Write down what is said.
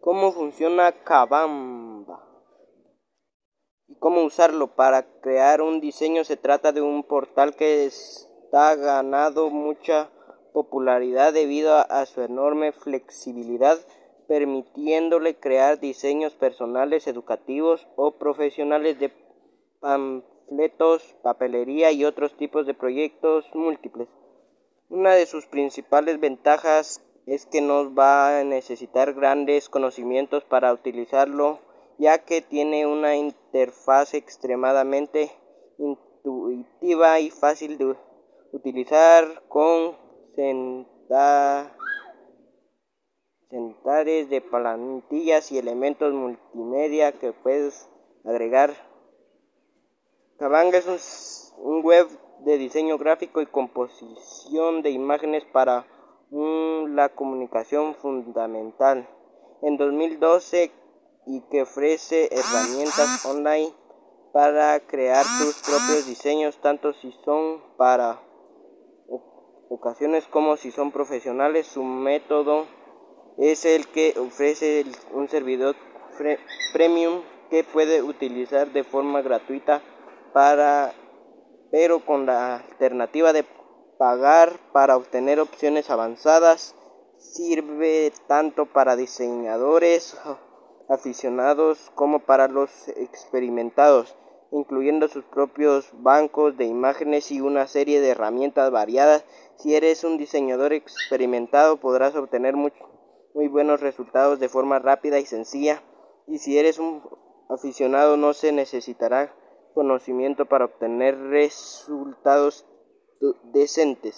cómo funciona Kabamba y cómo usarlo para crear un diseño. Se trata de un portal que está ganado mucha popularidad debido a su enorme flexibilidad, permitiéndole crear diseños personales, educativos o profesionales de panfletos, papelería y otros tipos de proyectos múltiples. Una de sus principales ventajas es que no va a necesitar grandes conocimientos para utilizarlo, ya que tiene una interfaz extremadamente intuitiva y fácil de utilizar con centenares de plantillas y elementos multimedia que puedes agregar. Kabanga es un web de diseño gráfico y composición de imágenes para la comunicación fundamental. En 2012 y que ofrece herramientas online para crear tus propios diseños tanto si son para ocasiones como si son profesionales su método es el que ofrece un servidor premium que puede utilizar de forma gratuita para pero con la alternativa de pagar para obtener opciones avanzadas sirve tanto para diseñadores aficionados como para los experimentados, incluyendo sus propios bancos de imágenes y una serie de herramientas variadas. Si eres un diseñador experimentado podrás obtener muy, muy buenos resultados de forma rápida y sencilla y si eres un aficionado no se necesitará conocimiento para obtener resultados decentes.